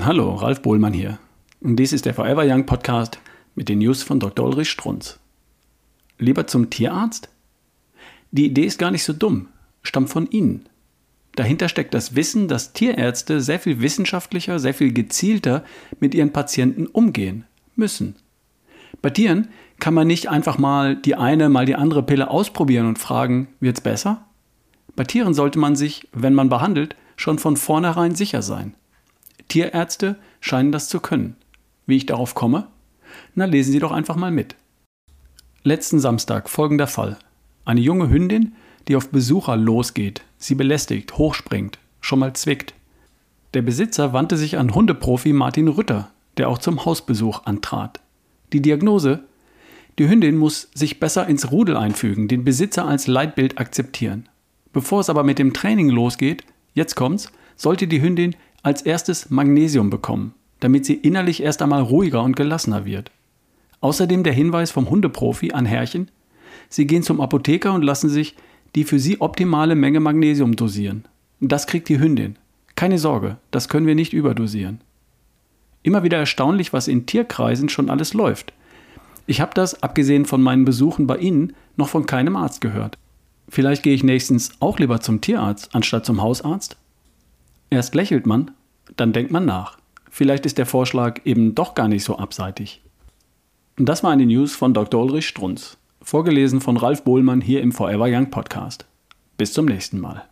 Hallo, Ralf Bohlmann hier. Und dies ist der Forever Young Podcast mit den News von Dr. Ulrich Strunz. Lieber zum Tierarzt? Die Idee ist gar nicht so dumm, stammt von Ihnen. Dahinter steckt das Wissen, dass Tierärzte sehr viel wissenschaftlicher, sehr viel gezielter mit ihren Patienten umgehen müssen. Bei Tieren kann man nicht einfach mal die eine, mal die andere Pille ausprobieren und fragen, wird's besser? Bei Tieren sollte man sich, wenn man behandelt, schon von vornherein sicher sein. Tierärzte scheinen das zu können. Wie ich darauf komme? Na, lesen Sie doch einfach mal mit. Letzten Samstag folgender Fall. Eine junge Hündin, die auf Besucher losgeht, sie belästigt, hochspringt, schon mal zwickt. Der Besitzer wandte sich an Hundeprofi Martin Rütter, der auch zum Hausbesuch antrat. Die Diagnose? Die Hündin muss sich besser ins Rudel einfügen, den Besitzer als Leitbild akzeptieren. Bevor es aber mit dem Training losgeht, jetzt kommt's, sollte die Hündin als erstes Magnesium bekommen, damit sie innerlich erst einmal ruhiger und gelassener wird. Außerdem der Hinweis vom Hundeprofi an Herrchen, sie gehen zum Apotheker und lassen sich die für sie optimale Menge Magnesium dosieren. Das kriegt die Hündin. Keine Sorge, das können wir nicht überdosieren. Immer wieder erstaunlich, was in Tierkreisen schon alles läuft. Ich habe das, abgesehen von meinen Besuchen bei Ihnen, noch von keinem Arzt gehört. Vielleicht gehe ich nächstens auch lieber zum Tierarzt anstatt zum Hausarzt? Erst lächelt man, dann denkt man nach. Vielleicht ist der Vorschlag eben doch gar nicht so abseitig. Das war eine News von Dr. Ulrich Strunz, vorgelesen von Ralf Bohlmann hier im Forever Young Podcast. Bis zum nächsten Mal.